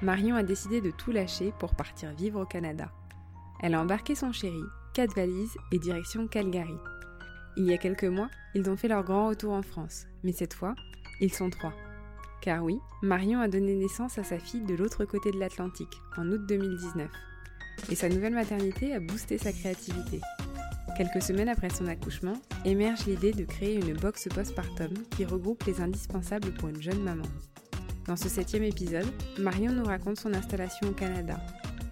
Marion a décidé de tout lâcher pour partir vivre au Canada. Elle a embarqué son chéri, quatre valises et direction Calgary. Il y a quelques mois, ils ont fait leur grand retour en France, mais cette fois, ils sont trois. Car oui, Marion a donné naissance à sa fille de l'autre côté de l'Atlantique, en août 2019. Et sa nouvelle maternité a boosté sa créativité. Quelques semaines après son accouchement, émerge l'idée de créer une box postpartum qui regroupe les indispensables pour une jeune maman. Dans ce septième épisode, Marion nous raconte son installation au Canada,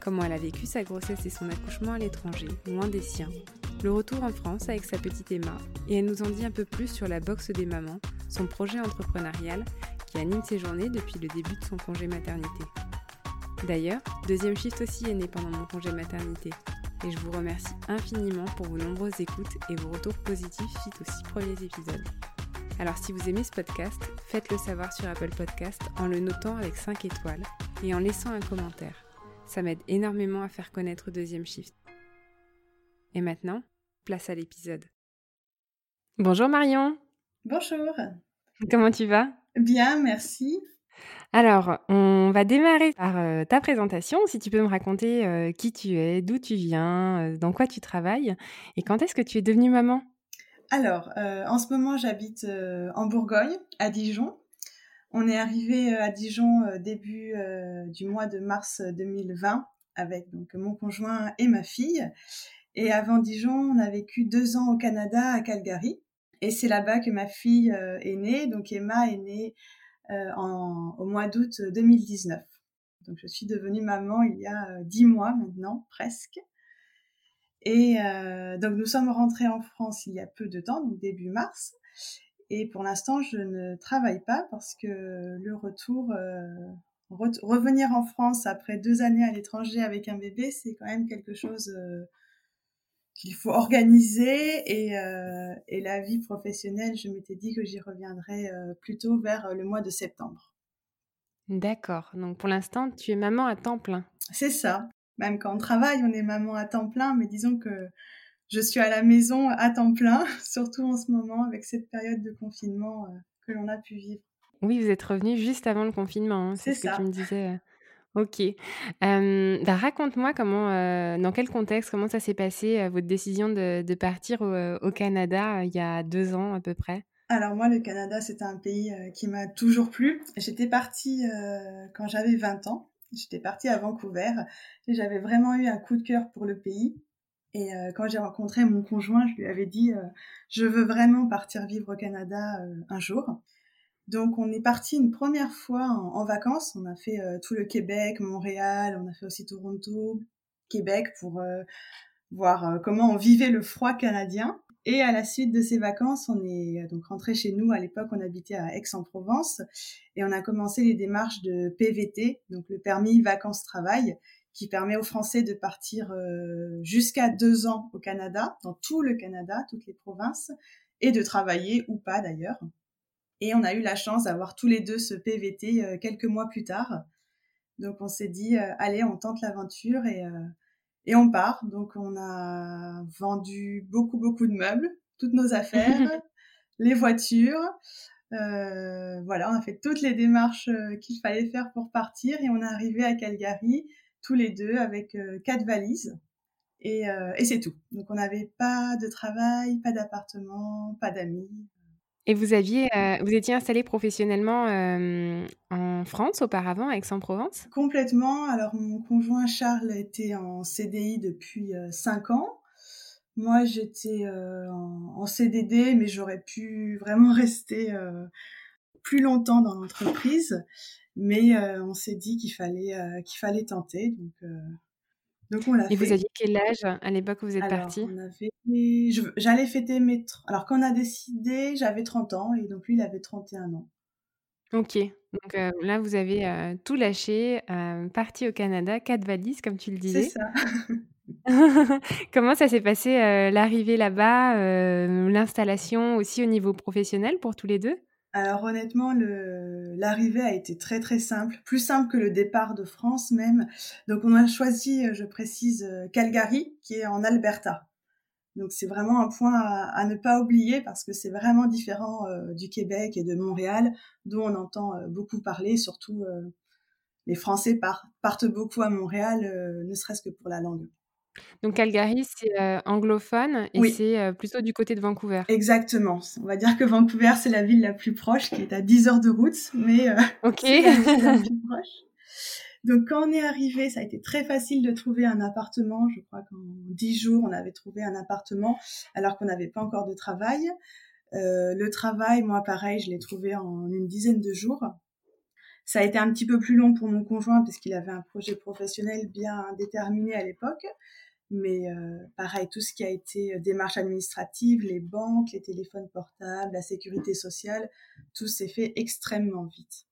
comment elle a vécu sa grossesse et son accouchement à l'étranger, loin des siens, le retour en France avec sa petite Emma, et elle nous en dit un peu plus sur la boxe des mamans, son projet entrepreneurial qui anime ses journées depuis le début de son congé maternité. D'ailleurs, Deuxième Shift aussi est né pendant mon congé maternité, et je vous remercie infiniment pour vos nombreuses écoutes et vos retours positifs suite aux six premiers épisodes. Alors si vous aimez ce podcast, faites-le savoir sur Apple Podcast en le notant avec 5 étoiles et en laissant un commentaire. Ça m'aide énormément à faire connaître Deuxième Shift. Et maintenant, place à l'épisode. Bonjour Marion. Bonjour. Comment tu vas? Bien, merci. Alors, on va démarrer par euh, ta présentation. Si tu peux me raconter euh, qui tu es, d'où tu viens, euh, dans quoi tu travailles et quand est-ce que tu es devenue maman? Alors, euh, en ce moment, j'habite euh, en Bourgogne, à Dijon. On est arrivé euh, à Dijon début du mois de mars 2020 avec donc mon conjoint et ma fille. Et avant Dijon, on a vécu deux ans au Canada, à Calgary. Et c'est là-bas que ma fille est née. Donc Emma est née au mois d'août 2019. Donc je suis devenue maman il y a dix mois maintenant, presque. Et euh, donc nous sommes rentrés en France il y a peu de temps, donc début mars. Et pour l'instant, je ne travaille pas parce que le retour, euh, revenir en France après deux années à l'étranger avec un bébé, c'est quand même quelque chose euh, qu'il faut organiser. Et, et, la vie professionnelle, je m'étais dit que j'y reviendrais plutôt vers le mois de septembre. D'accord. Donc pour l'instant, tu es maman à temps plein. C'est ça même quand on travaille, on est maman à temps plein, mais disons que je suis à la maison à temps plein, surtout en ce moment avec cette période de confinement euh, que l'on a pu vivre. Oui, vous êtes revenu juste avant le confinement, hein, c'est ce que tu me disais. Euh. Ok. bah, raconte-moi comment, euh, dans quel contexte, comment ça s'est passé, votre décision de, partir au, Canada il y a deux ans à peu près? Alors moi, le Canada, c'est un pays qui m'a toujours plu. J'étais partie quand j'avais 20 ans. J'étais partie à Vancouver et j'avais vraiment eu un coup de cœur pour le pays. Et euh, quand j'ai rencontré mon conjoint, je lui avais dit euh, je veux vraiment partir vivre au Canada euh, un jour. Donc on est parti une première fois en, vacances. On a fait tout le Québec, Montréal, on a fait aussi Toronto, Québec pour voir comment on vivait le froid canadien. Et à la suite de ces vacances, on est euh, donc rentré chez nous. À l'époque, on habitait à Aix-en-Provence et on a commencé les démarches de PVT, donc le permis vacances-travail, qui permet aux Français de partir euh, jusqu'à deux ans au Canada, dans tout le Canada, toutes les provinces, et de travailler ou pas d'ailleurs. Et on a eu la chance d'avoir tous les deux ce PVT euh, quelques mois plus tard. Donc on s'est dit, allez, on tente l'aventure et et on part. Donc on a vendu beaucoup beaucoup de meubles, toutes nos affaires, les voitures. Euh, voilà, on a fait toutes les démarches euh, qu'il fallait faire pour partir et on est arrivé à Calgary tous les deux avec euh, quatre valises et, et c'est tout. Donc on n'avait pas de travail, pas d'appartement, pas d'amis. Et vous aviez, euh, vous étiez installé professionnellement en France auparavant, à Aix-en-Provence? Complètement. Alors mon conjoint Charles était en CDI depuis 5 ans. Moi j'étais en, en, CDD, mais j'aurais pu vraiment rester plus longtemps dans l'entreprise. Mais on s'est dit qu'il fallait, qu'il fallait tenter. Donc donc on l'a Et vous aviez quel âge à l'époque où vous êtes parti? J'allais fêter mes... Alors quand on a décidé, j'avais 30 ans et donc lui, il avait 31 ans. Ok, donc euh, là, vous avez euh, tout lâché, euh, parti au Canada, quatre valises, comme tu le disais. C'est ça. Comment ça s'est passé l'arrivée là-bas, l'installation aussi au niveau professionnel pour tous les deux? Alors honnêtement, l'arrivée a été très très simple, plus simple que le départ de France même. Donc on a choisi, euh, je précise, euh, Calgary, qui est en Alberta. Donc c'est vraiment un point à, ne pas oublier parce que c'est vraiment différent euh, du Québec et de Montréal, dont on entend beaucoup parler, surtout les Français partent beaucoup à Montréal, ne serait-ce que pour la langue. Donc Calgary, c'est euh, anglophone et c'est euh, plutôt du côté de Vancouver. Exactement. On va dire que Vancouver, c'est la ville la plus proche, qui est à 10 heures de route, mais euh, c'est la, plus proche. Donc quand on est arrivé, ça a été très facile de trouver un appartement. Je crois qu'en 10 jours, on avait trouvé un appartement alors qu'on n'avait pas encore de travail. le travail, moi pareil, je l'ai trouvé en une dizaine de jours. Ça a été un petit peu plus long pour mon conjoint parce qu'il avait un projet professionnel bien déterminé à l'époque. Mais euh, pareil, tout ce qui a été euh, démarche administrative, les banques, les téléphones portables, la sécurité sociale, tout s'est fait extrêmement vite.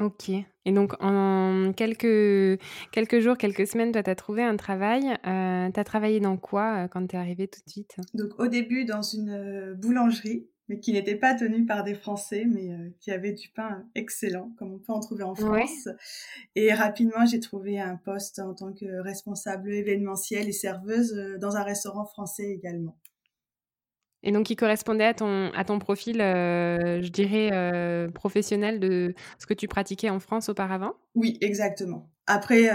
Ok. Et donc, en quelques, quelques jours, quelques semaines, toi, tu as trouvé un travail. Euh, tu as travaillé dans quoi quand tu es arrivée tout de suite? Donc, au début, dans une boulangerie mais qui n'était pas tenu par des Français, mais euh, qui avait du pain excellent, comme on peut en trouver en France. Et rapidement, j'ai trouvé un poste en tant que responsable événementiel et serveuse euh, dans un restaurant français également. Et donc, qui correspondait à ton, à ton profil, euh, je dirais, professionnel de ce que tu pratiquais en France auparavant? Oui, exactement. Après,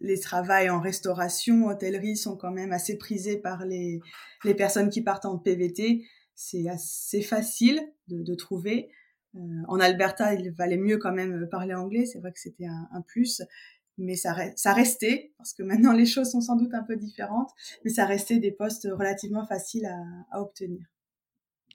les travails en restauration, hôtellerie sont quand même assez prisés par les, les personnes qui partent en PVT. C'est assez facile de, de trouver. Euh, en Alberta, il valait mieux quand même parler anglais. C'est vrai que c'était un, un, plus, mais ça, ça restait, parce que maintenant les choses sont sans doute un peu différentes, mais ça restait des postes relativement faciles à, à obtenir.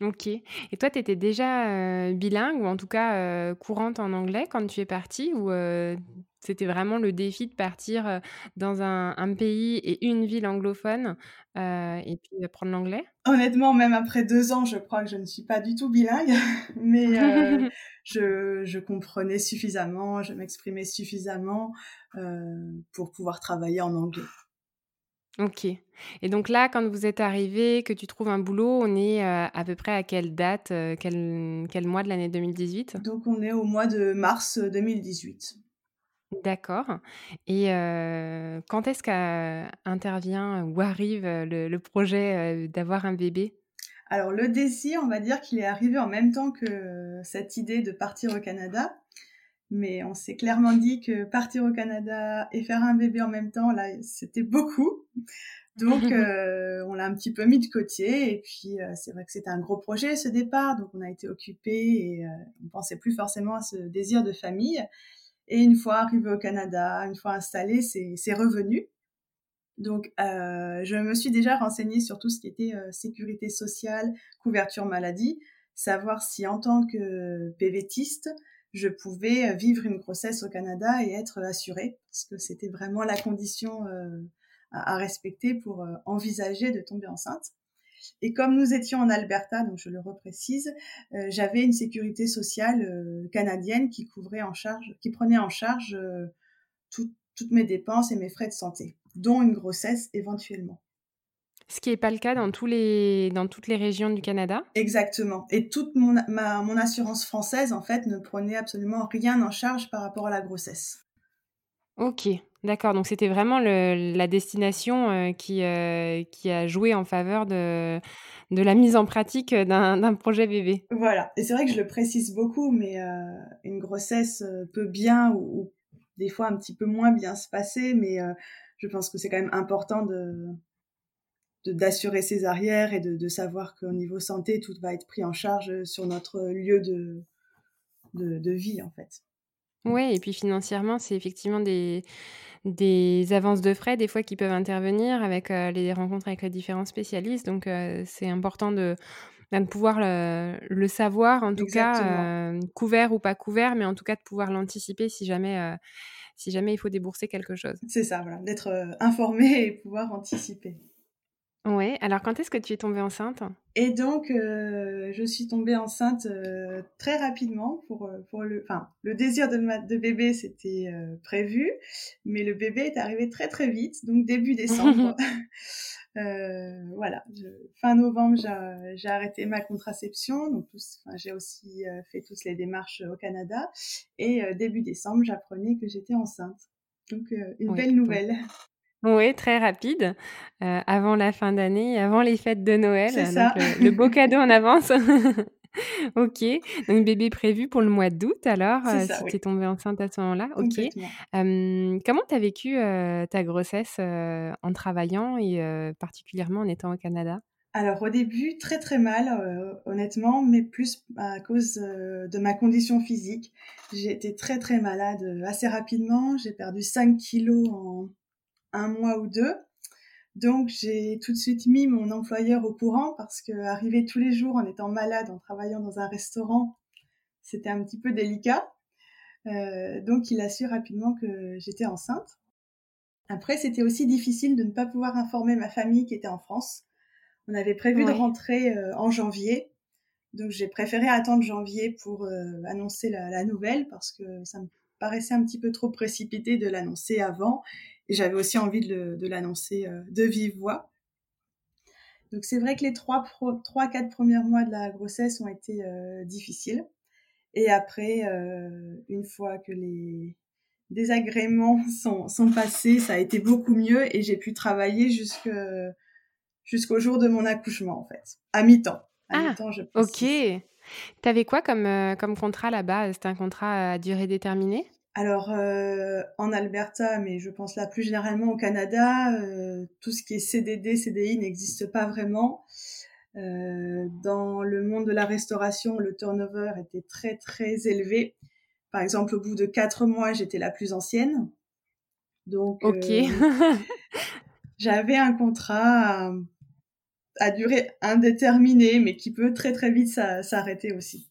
Ok. Et toi, tu étais déjà euh, bilingue, ou en tout cas euh, courante en anglais quand tu es partie, ou euh, c'était vraiment le défi de partir dans un, pays et une ville anglophone et puis apprendre l'anglais? Honnêtement, même après deux ans, je crois que je ne suis pas du tout bilingue, mais je, je, comprenais suffisamment, je m'exprimais suffisamment pour pouvoir travailler en anglais. Ok. Et donc là, quand vous êtes arrivé, que tu trouves un boulot, on est euh, à peu près à quelle date, euh, quel, quel, mois de l'année 2018 Donc on est au mois de mars 2018. D'accord. Et euh, quand est-ce qu'intervient ou arrive le, projet d'avoir un bébé? Alors le désir, on va dire qu'il est arrivé en même temps que cette idée de partir au Canada mais on s'est clairement dit que partir au Canada et faire un bébé en même temps, là, c'était beaucoup. Donc, euh, on l'a un petit peu mis de côté. Et puis, euh, c'est vrai que c'était un gros projet ce départ, donc on a été occupé et euh, on pensait plus forcément à ce désir de famille. Et une fois arrivé au Canada, une fois installé, c'est revenu. Donc, je me suis déjà renseignée sur tout ce qui était sécurité sociale, couverture maladie, savoir si en tant que PVTiste, je pouvais euh, vivre une grossesse au Canada et être assurée, parce que c'était vraiment la condition euh, à, respecter pour euh, envisager de tomber enceinte. Et comme nous étions en Alberta, donc je le reprécise, j'avais une sécurité sociale canadienne qui couvrait en charge, qui prenait en charge toutes mes dépenses et mes frais de santé, dont une grossesse éventuellement. Ce qui n'est pas le cas dans, tous les, dans toutes les régions du Canada. Exactement. Et toute mon, ma, mon assurance française, en fait, ne prenait absolument rien en charge par rapport à la grossesse. Ok, d'accord. Donc c'était vraiment le, la destination euh, qui, euh, qui a joué en faveur de, de la mise en pratique d'un projet bébé. Voilà. Et c'est vrai que je le précise beaucoup, mais euh, une grossesse peut bien ou, ou, des fois un petit peu moins bien se passer, mais je pense que c'est quand même important de, d'assurer ses arrières et de, de savoir qu'au niveau santé, tout va être pris en charge sur notre lieu de, de, de vie, en fait. Oui, et puis financièrement, c'est effectivement des, des avances de frais, des fois, qui peuvent intervenir avec euh, les rencontres avec les différents spécialistes. Donc, euh, c'est important de, ben, de pouvoir le, le, savoir, en tout cas, euh, couvert ou pas couvert, mais en tout cas de pouvoir l'anticiper si jamais, si jamais il faut débourser quelque chose. C'est ça, voilà, d'être informé et pouvoir anticiper. Oui, alors quand est-ce que tu es tombée enceinte? Et donc, euh, je suis tombée enceinte euh, très rapidement pour, euh, pour le... Enfin, le désir de, ma, de bébé, c'était euh, prévu, mais le bébé est arrivé très très vite, donc début décembre. Voilà, je, fin novembre, j'ai arrêté ma contraception, donc j'ai aussi fait toutes les démarches au Canada, et début décembre, j'apprenais que j'étais enceinte. Donc, une oui, belle nouvelle. Oui, très rapide, euh, avant la fin d'année, avant les fêtes de Noël. Donc le, le, beau cadeau en avance. ok, donc bébé prévu pour le mois d'août alors, euh, ça, si oui. tu es tombée enceinte à ce moment-là. Ok. Euh, comment tu as vécu euh, ta grossesse en travaillant et particulièrement en étant au Canada? Alors au début, très très mal, euh, honnêtement, mais plus à cause euh, de ma condition physique. J'ai été très très malade assez rapidement. J'ai perdu 5 kilos en, un mois ou deux. Donc j'ai tout de suite mis mon employeur au courant parce que arriver tous les jours en étant malade, en travaillant dans un restaurant, c'était un petit peu délicat. Euh, donc il a su rapidement que j'étais enceinte. Après, c'était aussi difficile de ne pas pouvoir informer ma famille qui était en France. On avait prévu ouais. de rentrer euh, en janvier, donc j'ai préféré attendre janvier pour euh, annoncer la, la, nouvelle parce que ça me paraissait un petit peu trop précipité de l'annoncer avant et j'avais aussi envie de, de l'annoncer euh, de vive voix. Donc c'est vrai que les trois, pro, trois, quatre premiers mois de la grossesse ont été euh, difficiles. Et après, euh, une fois que les désagréments sont, sont passés, ça a été beaucoup mieux et j'ai pu travailler jusque, jusqu'au jour de mon accouchement, en fait, à mi-temps. À ah, mi-temps, je précise. ok. T'avais quoi comme, euh, comme contrat là-bas C'était un contrat à durée déterminée? Alors euh, en Alberta, mais je pense là plus généralement au Canada, euh, tout ce qui est CDD, CDI n'existe pas vraiment. Euh, dans le monde de la restauration, le turnover était très très élevé. Par exemple, au bout de quatre mois, j'étais la plus ancienne. Donc, ok. j'avais un contrat à, à, durée indéterminée, mais qui peut très très vite s'arrêter aussi.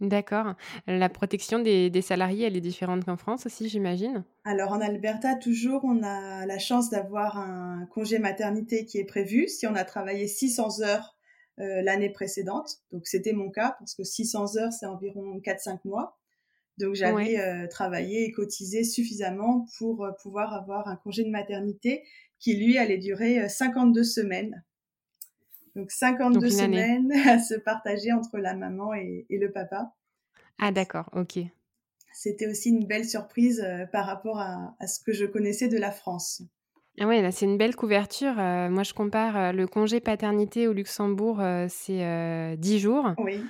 D'accord. La protection des, des, salariés, elle est différente qu'en France aussi, j'imagine? Alors en Alberta, toujours, on a la chance d'avoir un congé maternité qui est prévu si on a travaillé 600 heures euh, l'année précédente. Donc c'était mon cas, parce que 600 heures, c'est environ 4-5 mois. Donc j'avais ouais. euh, travaillé et cotisé suffisamment pour euh, pouvoir avoir un congé de maternité qui, lui, allait durer 52 semaines. Donc 52 Donc semaines à se partager entre la maman et, et le papa. Ah d'accord, ok. C'était aussi une belle surprise euh, par rapport à, à, ce que je connaissais de la France. Ah ouais, là c'est une belle couverture. Euh, moi je compare euh, le congé paternité au Luxembourg, c'est 10 jours. Oui.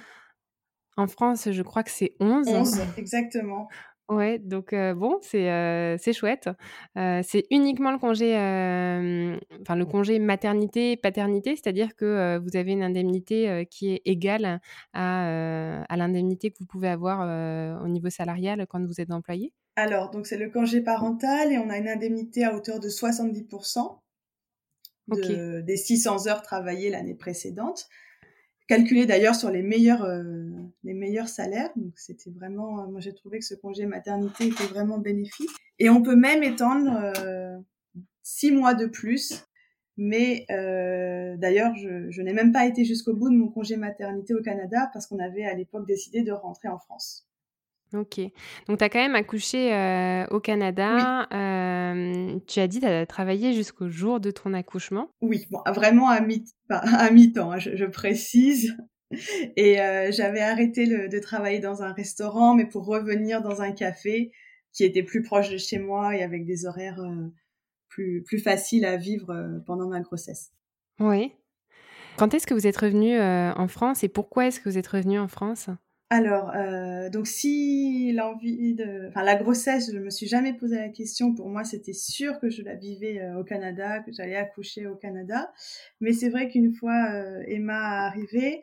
En France, je crois que c'est 11. 11, exactement. Ouais, donc euh, bon, c'est euh, c'est chouette. Euh, c'est uniquement le congé, enfin le congé maternité-paternité, c'est-à-dire que vous avez une indemnité qui est égale à, à l'indemnité que vous pouvez avoir au niveau salarial quand vous êtes employé? Alors, donc c'est le congé parental et on a une indemnité à hauteur de 70% de, okay. des 600 heures travaillées l'année précédente calculé d'ailleurs sur les meilleurs euh, les meilleurs salaires. Donc c'était vraiment moi j'ai trouvé que ce congé maternité était vraiment bénéfique. Et on peut même étendre euh, six mois de plus. Mais euh, d'ailleurs je, je n'ai même pas été jusqu'au bout de mon congé maternité au Canada parce qu'on avait à l'époque décidé de rentrer en France Ok. Donc, tu as quand même accouché euh, au Canada. Oui. Euh, tu as dit que tu as travaillé jusqu'au jour de ton accouchement. Oui, bon, vraiment à mi-temps, à mi hein, je, je, précise. Et euh, j'avais arrêté le, de travailler dans un restaurant, mais pour revenir dans un café qui était plus proche de chez moi et avec des horaires plus, plus faciles à vivre pendant ma grossesse. Oui. Quand est-ce que vous êtes revenu en France et pourquoi est-ce que vous êtes revenu en France? Alors, euh, donc si l'envie de, enfin la grossesse, je me suis jamais posé la question. Pour moi, c'était sûr que je la vivais euh, au Canada, que j'allais accoucher au Canada. Mais c'est vrai qu'une fois euh, Emma arrivée,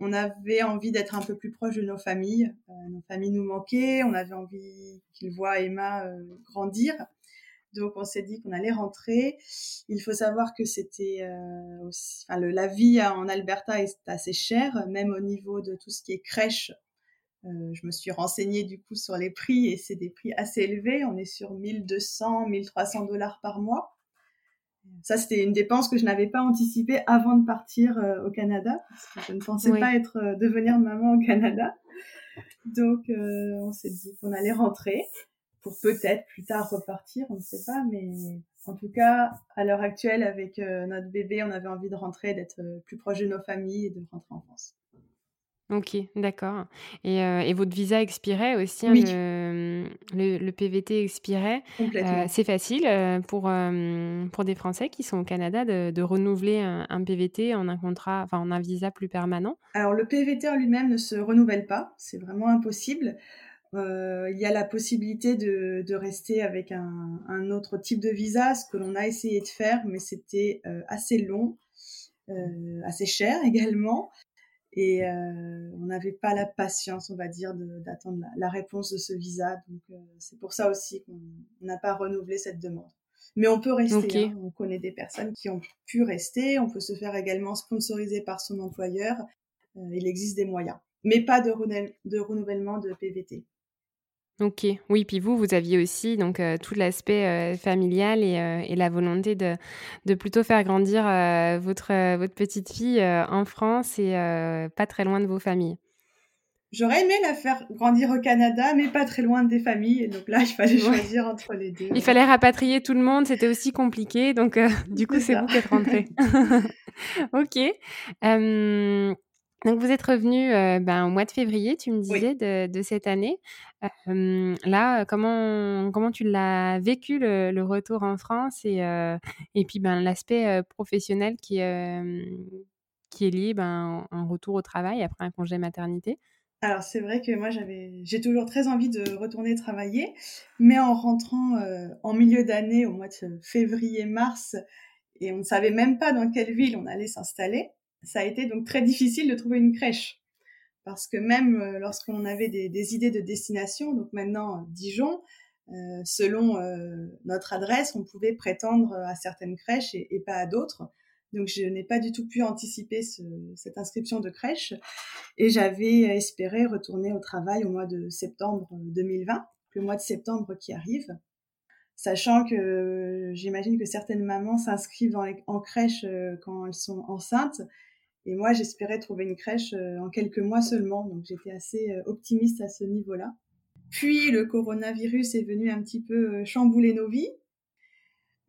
on avait envie d'être un peu plus proche de nos familles. nos familles nous manquaient. On avait envie qu'ils voient Emma grandir. Donc on s'est dit qu'on allait rentrer. Il faut savoir que c'était euh, aussi, enfin, le, la vie en Alberta est assez chère, même au niveau de tout ce qui est crèche. Euh, je me suis renseignée du coup sur les prix et c'est des prix assez élevés. On est sur 1200, 1300 dollars par mois. Ça, c'était une dépense que je n'avais pas anticipée avant de partir euh, au Canada, parce que je ne pensais pas être euh, devenir maman au Canada. Donc, euh, on s'est dit qu'on allait rentrer pour peut-être plus tard repartir, on ne sait pas, mais en tout cas, à l'heure actuelle, avec euh, notre bébé, on avait envie de rentrer, d'être euh, plus proche de nos familles et de rentrer en France. Ok, d'accord. Et, euh, et, votre visa expirait aussi, hein, oui. le, le, le, PVT expirait. C'est facile pour, pour des Français qui sont au Canada de, de renouveler un, un, PVT en un contrat, enfin en un visa plus permanent Alors le PVT en lui-même ne se renouvelle pas, c'est vraiment impossible. Euh, il y a la possibilité de, de rester avec un, un, autre type de visa, ce que l'on a essayé de faire, mais c'était euh, assez long, euh, assez cher également, et euh, on n'avait pas la patience, on va dire, d'attendre la, la, réponse de ce visa. Donc euh, c'est pour ça aussi qu'on n'a pas renouvelé cette demande. Mais on peut rester. Okay. Hein. On connaît des personnes qui ont pu rester. On peut se faire également sponsoriser par son employeur. Euh, il existe des moyens, mais pas de, de renouvellement de PVT. Ok, oui, puis vous, vous aviez aussi donc euh, tout l'aspect euh, familial et, euh, et, la volonté de, de, plutôt faire grandir votre, votre petite fille en France et pas très loin de vos familles. J'aurais aimé la faire grandir au Canada, mais pas très loin des familles. Et donc là, il fallait choisir ouais. entre les deux. Il fallait rapatrier tout le monde, c'était aussi compliqué. Donc, du coup, c'est vous qui êtes rentrée. ok. Donc vous êtes revenu euh, ben, au mois de février, tu me disais, oui. de, de, cette année. Euh, là, comment, comment tu l'as vécu le, le, retour en France et, euh, et puis ben, l'aspect professionnel qui, qui est lié ben, en retour au travail après un congé maternité? Alors c'est vrai que moi j'avais j'ai toujours très envie de retourner travailler, mais en rentrant en milieu d'année au mois de février-mars et on ne savait même pas dans quelle ville on allait s'installer ça a été donc très difficile de trouver une crèche. Parce que même euh, lorsqu'on avait des, idées de destination, donc maintenant Dijon, euh, selon euh, notre adresse, on pouvait prétendre à certaines crèches et, pas à d'autres. Donc je n'ai pas du tout pu anticiper ce, cette inscription de crèche et j'avais espéré retourner au travail au mois de septembre 2020, le mois de septembre qui arrive, sachant que j'imagine que certaines mamans s'inscrivent en, en crèche quand elles sont enceintes et moi, j'espérais trouver une crèche euh, en quelques mois seulement, donc j'étais assez euh, optimiste à ce niveau-là. Puis le coronavirus est venu un petit peu euh, chambouler nos vies.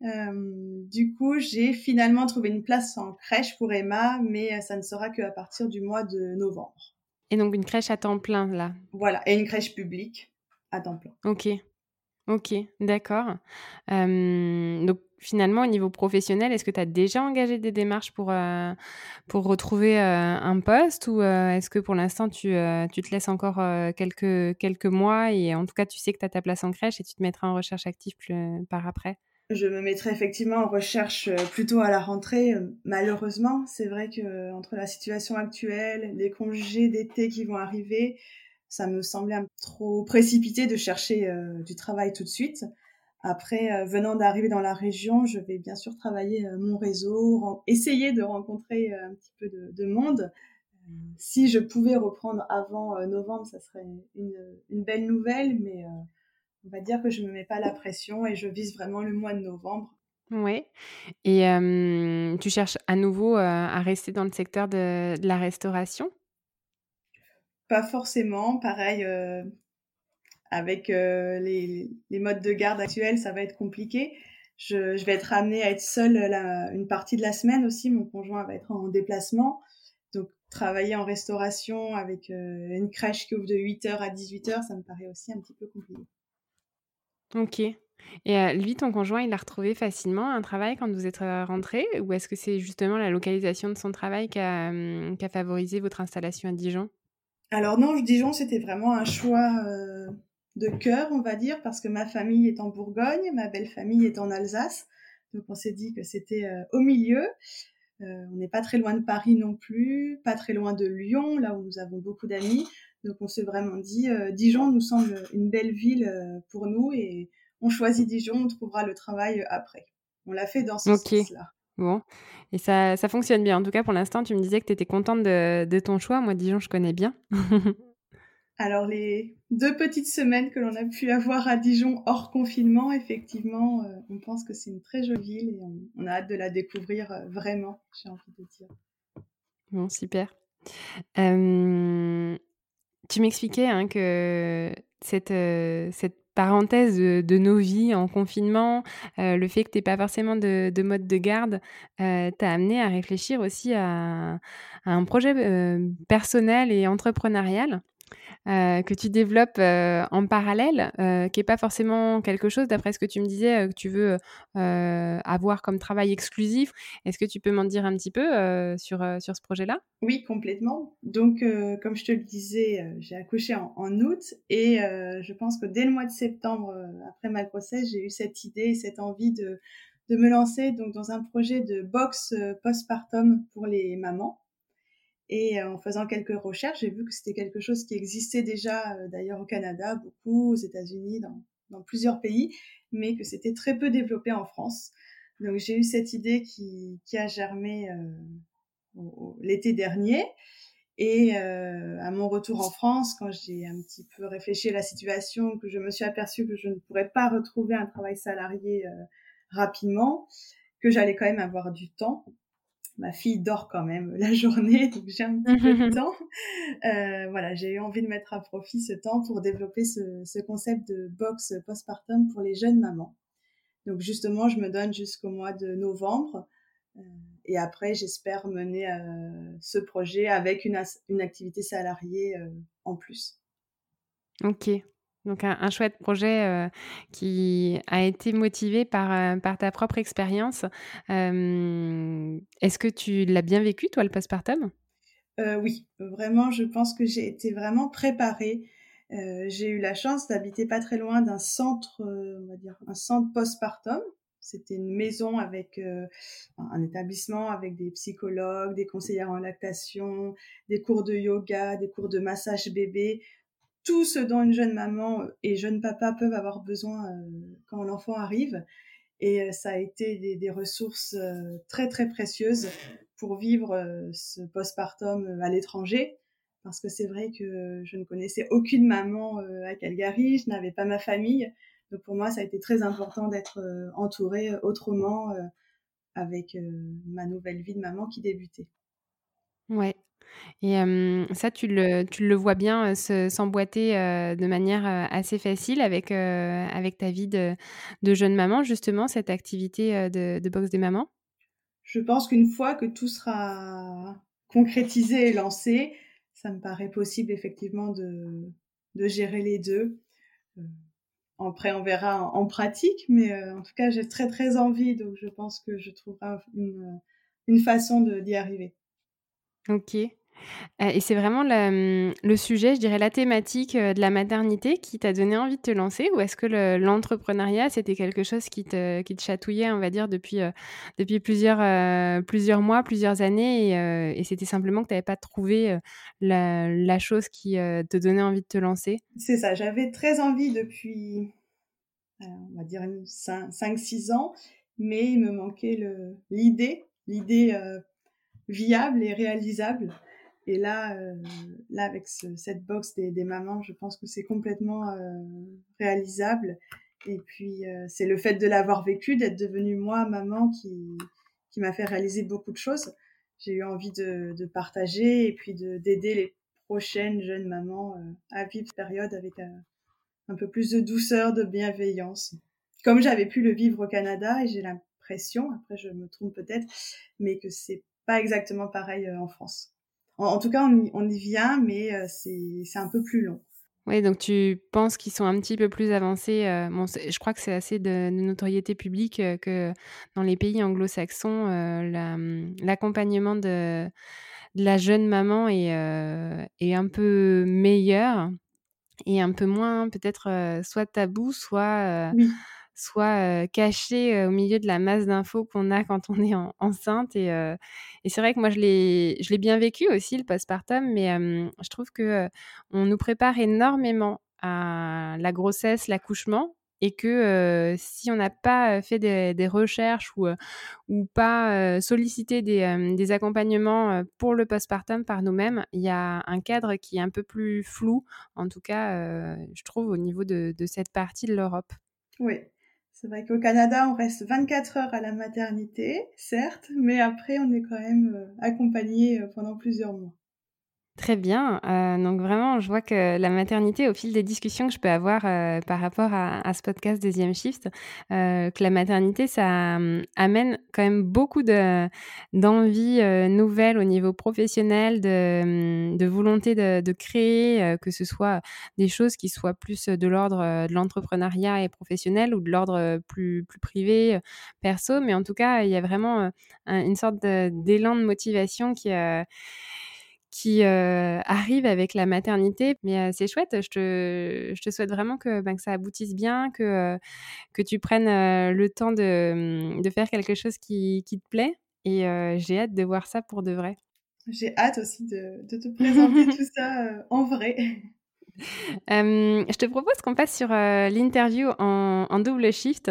Euh, du coup, j'ai finalement trouvé une place en crèche pour Emma, mais ça ne sera qu'à partir du mois de novembre. Et donc une crèche à temps plein, là? Voilà, et une crèche publique à temps plein. Ok, ok, d'accord. Euh, donc finalement, au niveau professionnel, est-ce que tu as déjà engagé des démarches pour, euh, pour retrouver euh, un poste ou euh, est-ce que pour l'instant, tu, tu, te laisses encore quelques, quelques mois et en tout cas, tu sais que tu as ta place en crèche et tu te mettras en recherche active par après? Je me mettrai effectivement en recherche plutôt à la rentrée. Malheureusement, c'est vrai que entre la situation actuelle, les congés d'été qui vont arriver, ça me semblait un peu trop précipité de chercher du travail tout de suite. Après, euh, venant d'arriver dans la région, je vais bien sûr travailler euh, mon réseau, essayer de rencontrer euh, un petit peu de, de monde. si je pouvais reprendre avant novembre, ça serait une, une, belle nouvelle, mais on va dire que je ne me mets pas la pression et je vise vraiment le mois de novembre. Oui. Et euh, tu cherches à nouveau à rester dans le secteur de, de la restauration? Pas forcément. Pareil, euh, avec euh, les, les, modes de garde actuels, ça va être compliqué. Je, je vais être amenée à être seule la, une partie de la semaine aussi. Mon conjoint va être en déplacement. Donc, travailler en restauration avec euh, une crèche qui ouvre de 8h à 18h, ça me paraît aussi un petit peu compliqué. Ok. Et euh, lui, ton conjoint, il a retrouvé facilement un travail quand vous êtes rentré Ou est-ce que c'est justement la localisation de son travail qui a, qui a favorisé votre installation à Dijon? Alors non, Dijon, c'était vraiment un choix de cœur, on va dire, parce que ma famille est en Bourgogne, ma belle famille est en Alsace. Donc on s'est dit que c'était au milieu. Euh, on n'est pas très loin de Paris non plus, pas très loin de Lyon, là où nous avons beaucoup d'amis. Donc on s'est vraiment dit, euh, Dijon nous semble une belle ville euh, pour nous et on choisit Dijon, on trouvera le travail après. On l'a fait dans ce sens-là. Bon, et ça, ça fonctionne bien. En tout cas, pour l'instant, tu me disais que tu étais contente de, de ton choix. Moi, Dijon, je connais bien. Alors les deux petites semaines que l'on a pu avoir à Dijon hors confinement, effectivement, euh, on pense que c'est une très jolie ville et on, a hâte de la découvrir euh, vraiment, j'ai envie de dire. Bon, super. tu m'expliquais hein, que cette, euh, cette parenthèse de, nos vies en confinement, le fait que tu n'aies pas forcément de, mode de garde, t'a amené à réfléchir aussi à un projet personnel et entrepreneurial. Euh, que tu développes euh, en parallèle, euh, qui n'est pas forcément quelque chose, d'après ce que tu me disais, que tu veux avoir comme travail exclusif. Est-ce que tu peux m'en dire un petit peu sur, sur ce projet-là? Oui, complètement. Donc, comme je te le disais, j'ai accouché en, en, août et je pense que dès le mois de septembre, après ma grossesse, j'ai eu cette idée, cette envie de, de me lancer donc, dans un projet de box postpartum pour les mamans. Et euh, en faisant quelques recherches, j'ai vu que c'était quelque chose qui existait déjà euh, d'ailleurs au Canada, beaucoup aux États-Unis, dans, plusieurs pays, mais que c'était très peu développé en France. Donc j'ai eu cette idée qui, a germé euh, l'été dernier. Et à mon retour en France, quand j'ai un petit peu réfléchi à la situation, que je me suis aperçue que je ne pourrais pas retrouver un travail salarié rapidement, que j'allais quand même avoir du temps, ma fille dort quand même la journée, donc j'ai un petit peu de temps. Euh, voilà, j'ai eu envie de mettre à profit ce temps pour développer ce, ce concept de box postpartum pour les jeunes mamans. Donc justement, je me donne jusqu'au mois de novembre. Euh, et après, j'espère mener euh, ce projet avec une, une activité salariée en plus. Ok, donc un, chouette projet euh, qui a été motivé par, euh, ta propre expérience. Euh, est-ce que tu l'as bien vécu, toi, le postpartum? Oui, vraiment, je pense que j'ai été vraiment préparée. j'ai eu la chance d'habiter pas très loin d'un centre, on va dire, un centre postpartum. C'était une maison avec un établissement avec des psychologues, des conseillères en lactation, des cours de yoga, des cours de massage bébé tout ce dont une jeune maman et jeune papa peuvent avoir besoin euh, quand l'enfant arrive. Et euh, ça a été des, ressources euh, très très précieuses pour vivre ce postpartum à l'étranger. Parce que c'est vrai que je ne connaissais aucune maman à Calgary, je n'avais pas ma famille. Donc pour moi, ça a été très important d'être entourée autrement avec ma nouvelle vie de maman qui débutait. Ouais, et ça, tu le tu le vois bien, s'emboîter, de manière, assez facile avec, avec ta vie de de jeune maman, justement, cette activité, de de boxe des mamans? Je pense qu'une fois que tout sera concrétisé et lancé, ça me paraît possible effectivement de de gérer les 2. après on verra en pratique, mais en tout cas, j'ai très, très envie, donc je pense que je trouverai une, une façon d'y arriver. OK. Euh, et c'est vraiment mmh, le, sujet, je dirais la thématique euh, de la maternité qui t'a donné envie de te lancer ou est-ce que l'entrepreneuriat, c'était quelque chose qui te, chatouillait, on va dire, depuis, euh, plusieurs, mois, plusieurs années et, c'était simplement que tu n'avais pas trouvé la, chose qui te donnait envie de te lancer? C'est ça, j'avais très envie depuis, on va dire, 5-6 ans, mais il me manquait l'idée, l'idée viable et réalisable. Et là, euh, là avec cette box des, des, mamans, je pense que c'est complètement euh, réalisable. Et puis, euh, c'est le fait de l'avoir vécu, d'être devenue moi maman qui, qui m'a fait réaliser beaucoup de choses. J'ai eu envie de, de partager et puis d'aider les prochaines jeunes mamans à vivre cette période avec un peu plus de douceur, de bienveillance. Comme j'avais pu le vivre au Canada et j'ai l'impression, après je me trompe peut-être, mais que c'est pas exactement pareil en France. En, tout cas, on y, vient, mais euh, c'est un peu plus long. Oui, donc tu penses qu'ils sont un petit peu plus avancés. Euh, je crois que c'est assez de, notoriété publique euh, que dans les pays anglo-saxons, l'accompagnement de, de la jeune maman est, est un peu meilleure et un peu moins peut-être soit tabou, soit soit caché au milieu de la masse d'infos qu'on a quand on est enceinte. Et, c'est vrai que moi, je l'ai, bien vécu aussi, le postpartum, mais je trouve que on nous prépare énormément à la grossesse, l'accouchement, et que si on n'a pas fait des, recherches ou, ou pas sollicité des, des, accompagnements pour le postpartum par nous-mêmes, il y a un cadre qui est un peu plus flou, en tout cas, je trouve, au niveau de, de cette partie de l'Europe. Oui, c'est vrai qu'au Canada, on reste 24 heures à la maternité, certes, mais après, on est quand même accompagné pendant plusieurs mois. Très bien. Euh, donc vraiment, je vois que la maternité, au fil des discussions que je peux avoir euh, par rapport à, ce podcast Deuxième Shift, euh, que la maternité, ça amène quand même beaucoup de, d'envie nouvelles au niveau professionnel, de, de volonté de, de créer, que ce soit des choses qui soient plus de l'ordre de l'entrepreneuriat et professionnel ou de l'ordre plus, plus privé, perso. Mais en tout cas, il y a vraiment une sorte d'élan de motivation qui qui euh, arrive avec la maternité. Mais euh, c'est chouette, je te, je te souhaite vraiment que, ben, que ça aboutisse bien, que, euh, que tu prennes le temps de, de, faire quelque chose qui, qui te plaît. Et j'ai hâte de voir ça pour de vrai. J'ai hâte aussi de, de te présenter tout ça en vrai. Je te propose qu'on passe sur l'interview en, double shift.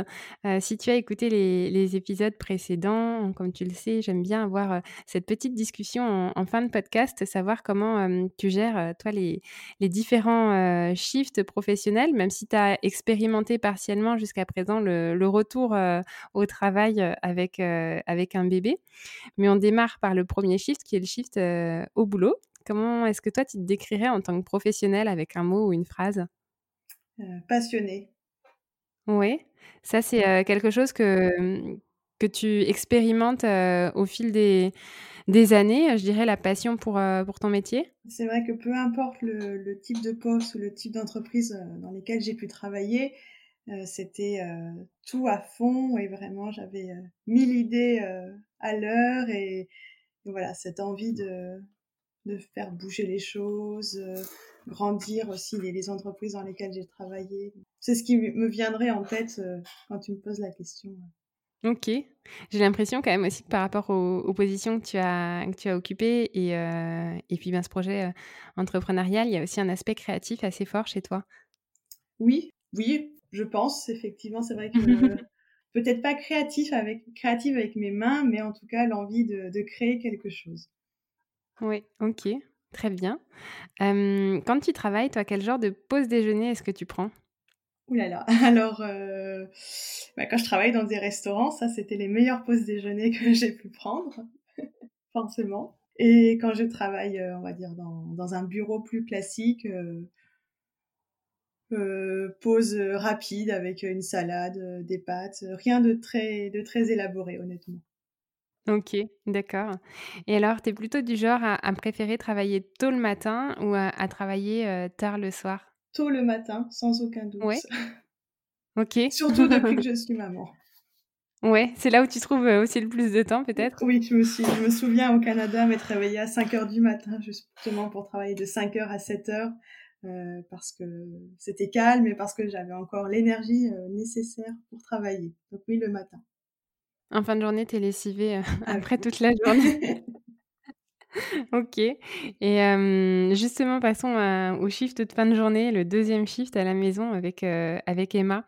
si tu as écouté les, épisodes précédents, comme tu le sais, j'aime bien avoir cette petite discussion en, fin de podcast, savoir comment tu gères, toi, les, différents shifts professionnels, même si tu as expérimenté partiellement jusqu'à présent le, retour au travail avec, avec un bébé. Mais on démarre par le premier shift, qui est le shift au boulot. Comment est-ce que toi, tu te décrirais en tant que professionnel avec un mot ou une phrase? Euh, Passionné. Oui, ça c'est euh, quelque chose que, mmh, que tu expérimentes euh, au fil des, des, années, je dirais la passion pour, pour ton métier? C'est vrai que peu importe le, type de poste ou le type d'entreprise dans lesquelles j'ai pu travailler, c'était tout à fond et vraiment j'avais mille idées à l'heure et voilà, cette envie de, de faire bouger les choses, euh, grandir aussi les, entreprises dans lesquelles j'ai travaillé. C'est ce qui me viendrait en tête euh, quand tu me poses la question. Ok. J'ai l'impression quand même aussi que par rapport aux, positions que tu as, que tu as occupées et, euh, et puis bien ce projet entrepreneurial, il y a aussi un aspect créatif assez fort chez toi. Oui, oui, je pense. Effectivement, c'est vrai que peut-être pas créatif avec, créative avec mes mains, mais en tout cas l'envie de créer quelque chose. Oui, ok, très bien. quand tu travailles, toi, quel genre de pause déjeuner est-ce que tu prends? Ouh là là, alors bah, quand je travaille dans des restaurants, ça c'était les meilleures pauses déjeuner que j'ai pu prendre, forcément. Et quand je travaille, on va dire, dans, un bureau plus classique, pause rapide avec une salade, des pâtes, rien de très, de très élaboré, honnêtement. OK, d'accord. Et alors, tu es plutôt du genre à, préférer travailler tôt le matin ou à, travailler tard le soir? Tôt le matin, sans aucun doute. Ouais. Ok. Surtout depuis que je suis maman. Ouais, c'est là où tu trouves aussi le plus de temps, peut-être? Oui, je me, suis, je me souviens au Canada m'être réveillée à 5 h du matin, justement pour travailler de 5 h à 7 h, parce que c'était calme et parce que j'avais encore l'énergie nécessaire pour travailler. Donc oui, le matin. En fin de journée, tu es lessivé euh, après toute la journée. ok. Et justement, passons au shift de fin de journée, le deuxième shift à la maison avec, euh, avec Emma.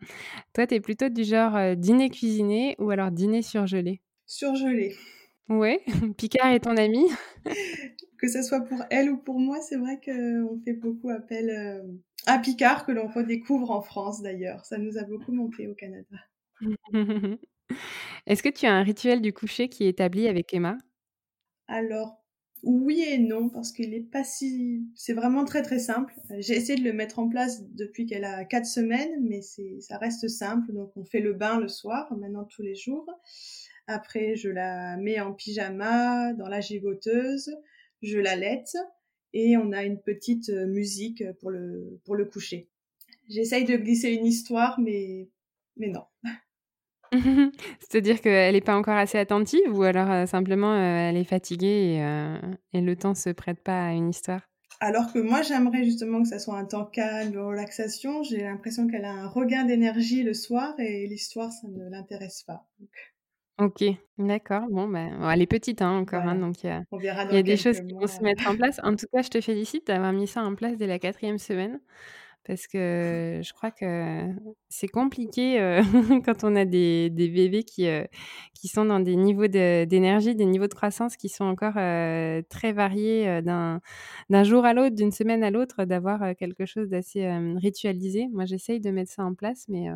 Toi, tu es plutôt du genre dîner cuisiné ou alors dîner surgelé? Surgelé. Ouais, Picard est ton ami Que ce soit pour elle ou pour moi, c'est vrai qu'on fait beaucoup appel à Picard, que l'on redécouvre en France d'ailleurs. Ça nous a beaucoup manqué au Canada. Est-ce que tu as un rituel du coucher qui est établi avec Emma? Alors, oui et non, parce qu'il est pas si... C'est vraiment très très simple. J'ai essayé de le mettre en place depuis qu'elle a quatre semaines, mais ça reste simple. Donc on fait le bain le soir, maintenant tous les jours. Après, je la mets en pyjama dans la gigoteuse, je la laite et on a une petite euh, musique pour le, pour le coucher. J'essaye de glisser une histoire, mais, mais non. C'est-à-dire qu'elle n'est pas encore assez attentive ou alors simplement elle est fatiguée et, et, le temps se prête pas à une histoire? Alors que moi, j'aimerais justement que ça soit un temps calme, de relaxation. J'ai l'impression qu'elle a un regain d'énergie le soir et l'histoire, ça ne l'intéresse pas. Ok, d'accord. Bon, ben, elle est petite hein, encore, hein, donc il y a, y a des choses qui vont se mettre en place. En tout cas, je te félicite d'avoir mis ça en place dès la quatrième semaine parce que je crois que c'est compliqué euh, quand on a des, bébés qui, euh, qui sont dans des niveaux d'énergie, des niveaux de croissance qui sont encore euh, très variés d'un jour à l'autre, d'une semaine à l'autre, d'avoir quelque chose d'assez ritualisé. Moi, j'essaye de mettre ça en place, mais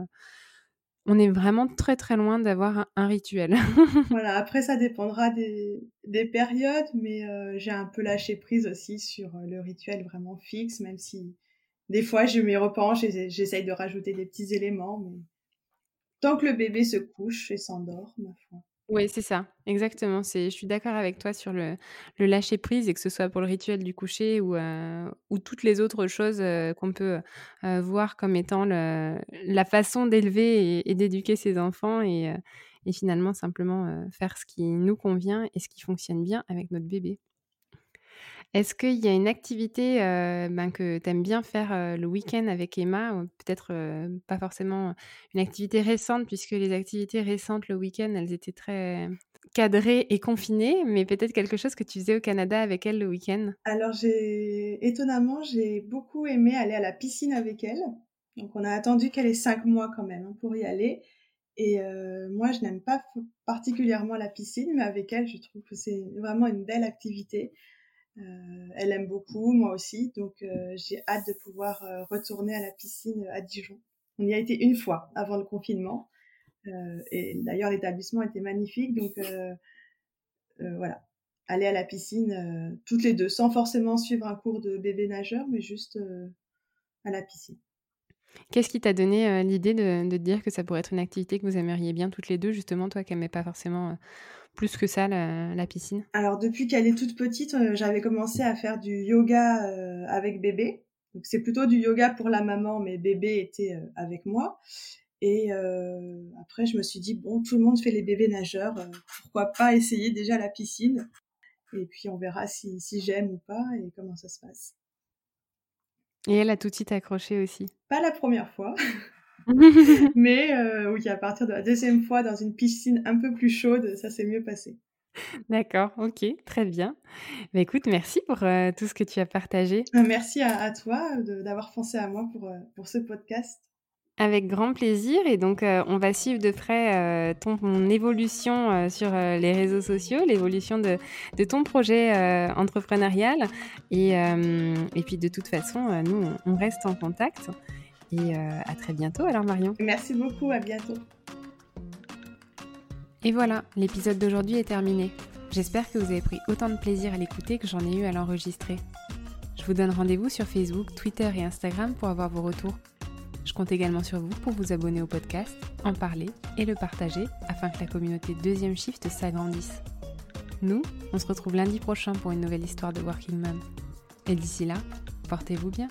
on est vraiment très très loin d'avoir un, rituel. voilà, après ça dépendra des périodes, mais j'ai un peu lâché prise aussi sur le rituel vraiment fixe, même si des fois, je m'y repenche et j'essaye de rajouter des petits éléments, mais tant que le bébé se couche et s'endort, ma foi. Oui, c'est ça, exactement. Je suis d'accord avec toi sur le, le, lâcher prise et que ce soit pour le rituel du coucher ou, euh, ou toutes les autres choses euh, qu'on peut euh, voir comme étant la façon d'élever et, et d'éduquer ses enfants et, et finalement simplement faire ce qui nous convient et ce qui fonctionne bien avec notre bébé. Est-ce qu'il y a une activité ben, que tu aimes bien faire le week-end avec Emma Peut-être pas forcément une activité récente, puisque les activités récentes le week-end, elles étaient très cadrées et confinées, mais peut-être quelque chose que tu faisais au Canada avec elle le week-end? Alors, j'ai étonnamment, j'ai beaucoup aimé aller à la piscine avec elle. Donc, on a attendu qu'elle ait cinq mois quand même hein, pour y aller. Et moi, je n'aime pas particulièrement la piscine, mais avec elle, je trouve que c'est vraiment une belle activité. Euh, elle aime beaucoup, moi aussi, donc euh, j'ai hâte de pouvoir euh, retourner à la piscine à Dijon. On y a été une fois avant le confinement, et d'ailleurs l'établissement était magnifique, donc voilà, aller à la piscine toutes les deux, sans forcément suivre un cours de bébé nageur, mais juste à la piscine. Qu'est-ce qui t'a donné l'idée de, de, dire que ça pourrait être une activité que vous aimeriez bien toutes les deux, justement, toi qui n'aimais pas forcément plus que ça, la, piscine? Alors, depuis qu'elle est toute petite, euh, j'avais commencé à faire du yoga euh, avec bébé. Donc, c'est plutôt du yoga pour la maman, mais bébé était euh, avec moi. Et après, je me suis dit, bon, tout le monde fait les bébés nageurs, pourquoi pas essayer déjà la piscine? Et puis, on verra si j'aime ou pas et comment ça se passe. Et elle a tout de suite accroché aussi Pas la première fois. Mais euh, oui, à partir de la deuxième fois, dans une piscine un peu plus chaude, ça s'est mieux passé. D'accord, ok, très bien. Mais bah, écoute, merci pour euh, tout ce que tu as partagé. Euh, merci à, toi d'avoir pensé à moi pour, pour ce podcast. Avec grand plaisir. Et donc, on va suivre de près ton, évolution sur les réseaux sociaux, l'évolution de, de, ton projet entrepreneurial. Et, et, puis, de toute façon, nous, on reste en contact. Et euh, à très bientôt alors Marion. Merci beaucoup, à bientôt. Et voilà, l'épisode d'aujourd'hui est terminé. J'espère que vous avez pris autant de plaisir à l'écouter que j'en ai eu à l'enregistrer. Je vous donne rendez-vous sur Facebook, Twitter et Instagram pour avoir vos retours. Je compte également sur vous pour vous abonner au podcast, en parler et le partager afin que la communauté Deuxième Shift s'agrandisse. Nous, on se retrouve lundi prochain pour une nouvelle histoire de Working Mom. Et d'ici là, portez-vous bien.